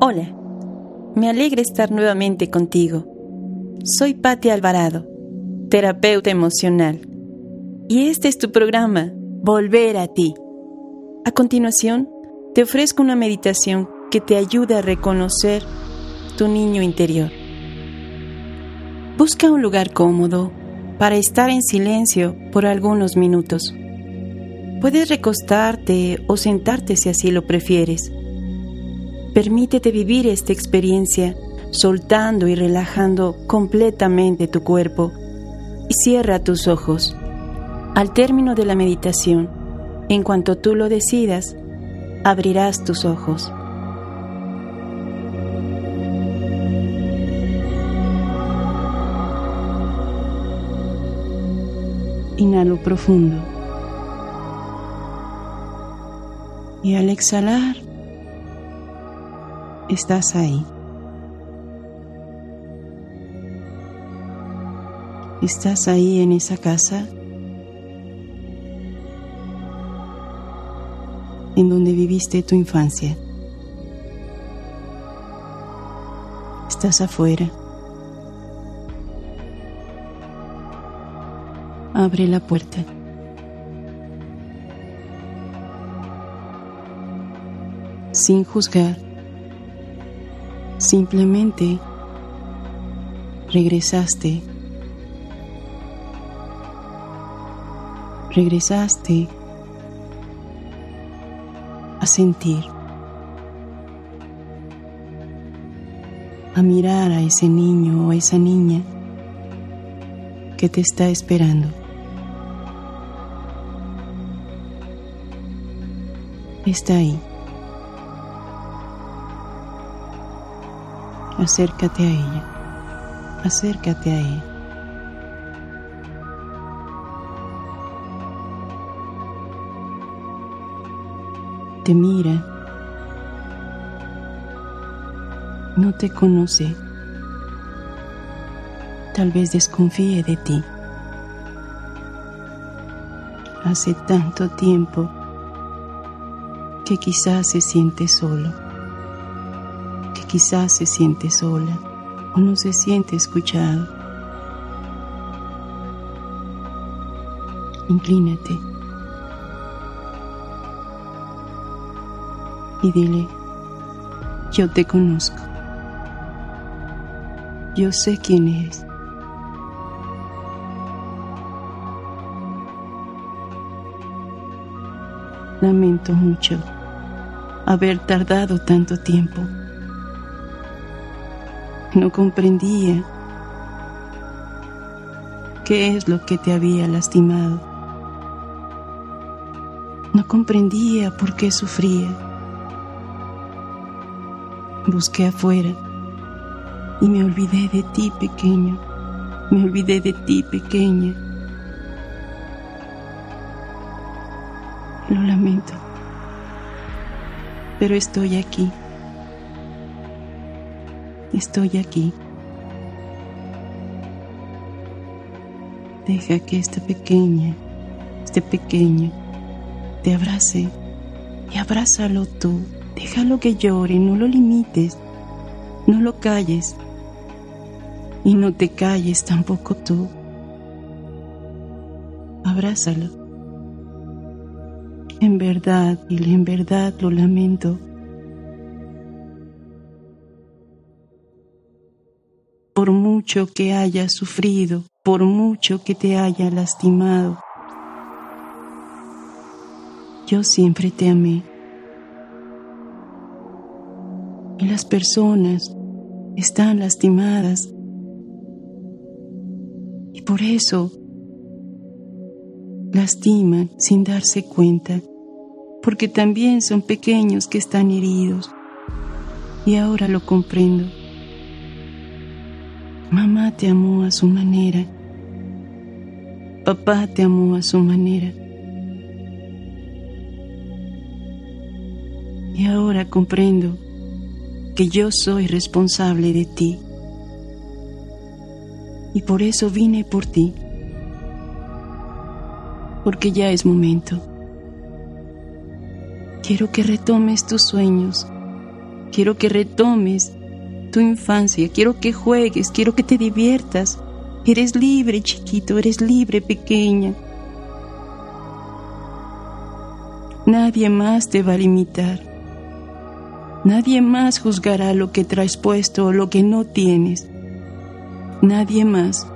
Hola, me alegra estar nuevamente contigo. Soy Patti Alvarado, terapeuta emocional, y este es tu programa, Volver a ti. A continuación, te ofrezco una meditación que te ayude a reconocer tu niño interior. Busca un lugar cómodo para estar en silencio por algunos minutos. Puedes recostarte o sentarte si así lo prefieres. Permítete vivir esta experiencia soltando y relajando completamente tu cuerpo y cierra tus ojos. Al término de la meditación, en cuanto tú lo decidas, abrirás tus ojos. Inhalo profundo. Y al exhalar, estás ahí. Estás ahí en esa casa en donde viviste tu infancia. Estás afuera. Abre la puerta. Sin juzgar. Simplemente regresaste. Regresaste a sentir, a mirar a ese niño o a esa niña que te está esperando. Está ahí. Acércate a ella. Acércate a ella. Te mira. No te conoce. Tal vez desconfíe de ti. Hace tanto tiempo que quizás se siente solo quizás se siente sola o no se siente escuchado. Inclínate y dile, yo te conozco, yo sé quién eres. Lamento mucho haber tardado tanto tiempo. No comprendía qué es lo que te había lastimado. No comprendía por qué sufría. Busqué afuera y me olvidé de ti pequeño. Me olvidé de ti pequeña. Lo lamento, pero estoy aquí estoy aquí. Deja que esta pequeña, este pequeño, te abrace y abrázalo tú. Déjalo que llore, no lo limites, no lo calles y no te calles tampoco tú. Abrázalo. En verdad, y en verdad lo lamento por mucho que hayas sufrido, por mucho que te haya lastimado. Yo siempre te amé. Y las personas están lastimadas. Y por eso lastiman sin darse cuenta, porque también son pequeños que están heridos. Y ahora lo comprendo. Mamá te amó a su manera. Papá te amó a su manera. Y ahora comprendo que yo soy responsable de ti. Y por eso vine por ti. Porque ya es momento. Quiero que retomes tus sueños, quiero que retomes tu infancia, quiero que juegues, quiero que te diviertas. Eres libre, chiquito, eres libre, pequeña. Nadie más te va a limitar. Nadie más juzgará lo que traes puesto o lo que no tienes. Nadie más.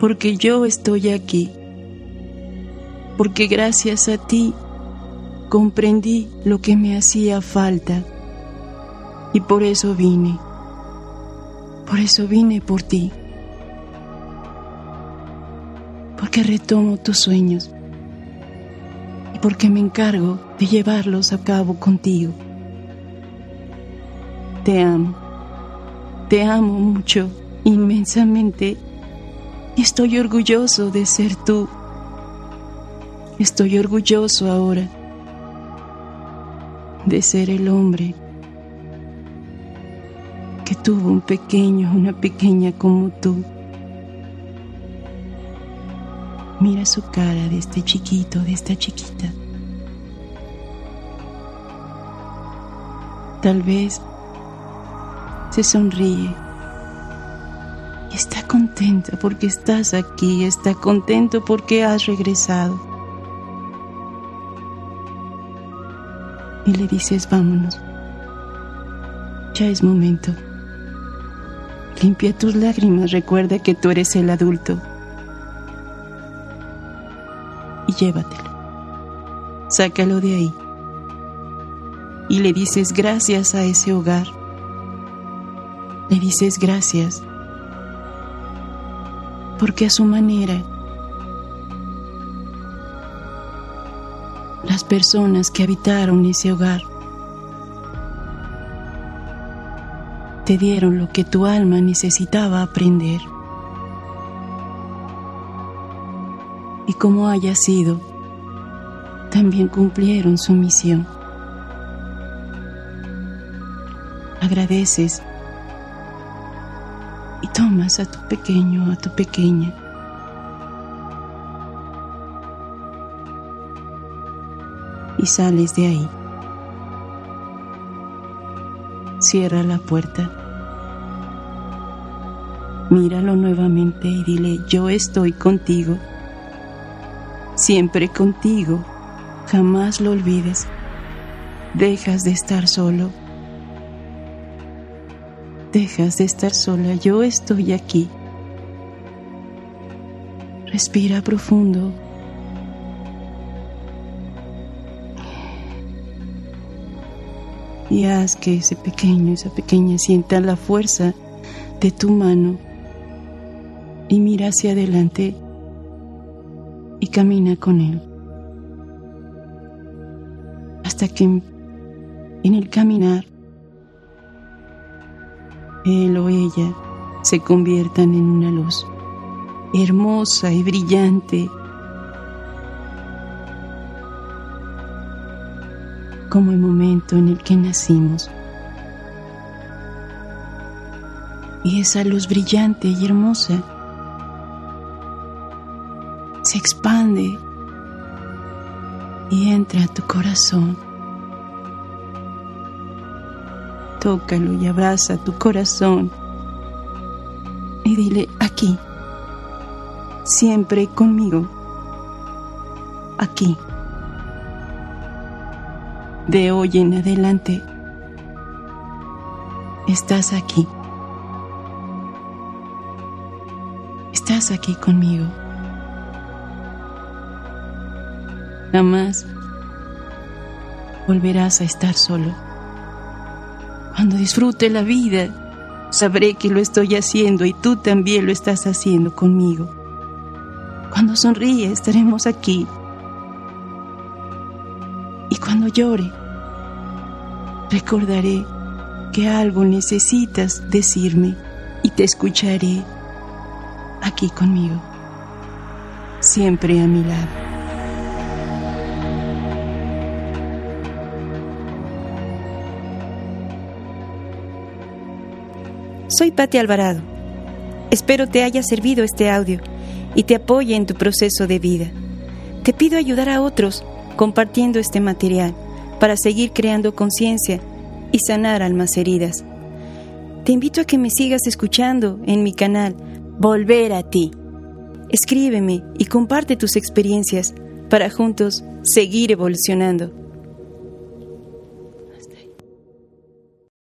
Porque yo estoy aquí. Porque gracias a ti comprendí lo que me hacía falta. Y por eso vine. Por eso vine por ti. Porque retomo tus sueños. Y porque me encargo de llevarlos a cabo contigo. Te amo. Te amo mucho, inmensamente. Y estoy orgulloso de ser tú. Estoy orgulloso ahora de ser el hombre que tuvo un pequeño, una pequeña como tú. Mira su cara de este chiquito, de esta chiquita. Tal vez se sonríe y está contenta porque estás aquí, está contento porque has regresado. Y le dices, vámonos, ya es momento. Limpia tus lágrimas, recuerda que tú eres el adulto. Y llévatelo. Sácalo de ahí. Y le dices gracias a ese hogar le dices gracias, porque a su manera personas que habitaron ese hogar te dieron lo que tu alma necesitaba aprender. Y como haya sido, también cumplieron su misión. Agradeces y tomas a tu pequeño, a tu pequeña. Y sales de ahí. Cierra la puerta. Míralo nuevamente y dile, yo estoy contigo. Siempre contigo. Jamás lo olvides. Dejas de estar solo Dejas de estar sola, yo estoy aquí. Respira profundo. Y haz que ese pequeño, esa pequeña sienta la fuerza de tu mano y mira hacia adelante y camina con él. Hasta que en el caminar él o ella se conviertan en una luz hermosa y brillante, como el momento en el que nacimos. Y esa luz brillante y hermosa se expande y entra a tu corazón. tócalo y abraza tu corazón y dile aquí, siempre conmigo, aquí. De hoy en adelante, estás aquí. Estás aquí conmigo. Jamás volverás a estar solo. Cuando disfrute la vida, sabré que lo estoy haciendo y tú también lo estás haciendo conmigo. Cuando sonríe, estaremos aquí. Llore, recordaré que algo necesitas decirme y te escucharé aquí conmigo, siempre a mi lado. Soy Patti Alvarado. Espero te haya servido este audio y te apoye en tu proceso de vida. Te pido ayudar a otros compartiendo este material para seguir creando conciencia y sanar almas heridas. Te invito a que me sigas escuchando en mi canal Volver a ti. Escríbeme y comparte tus experiencias para juntos seguir evolucionando.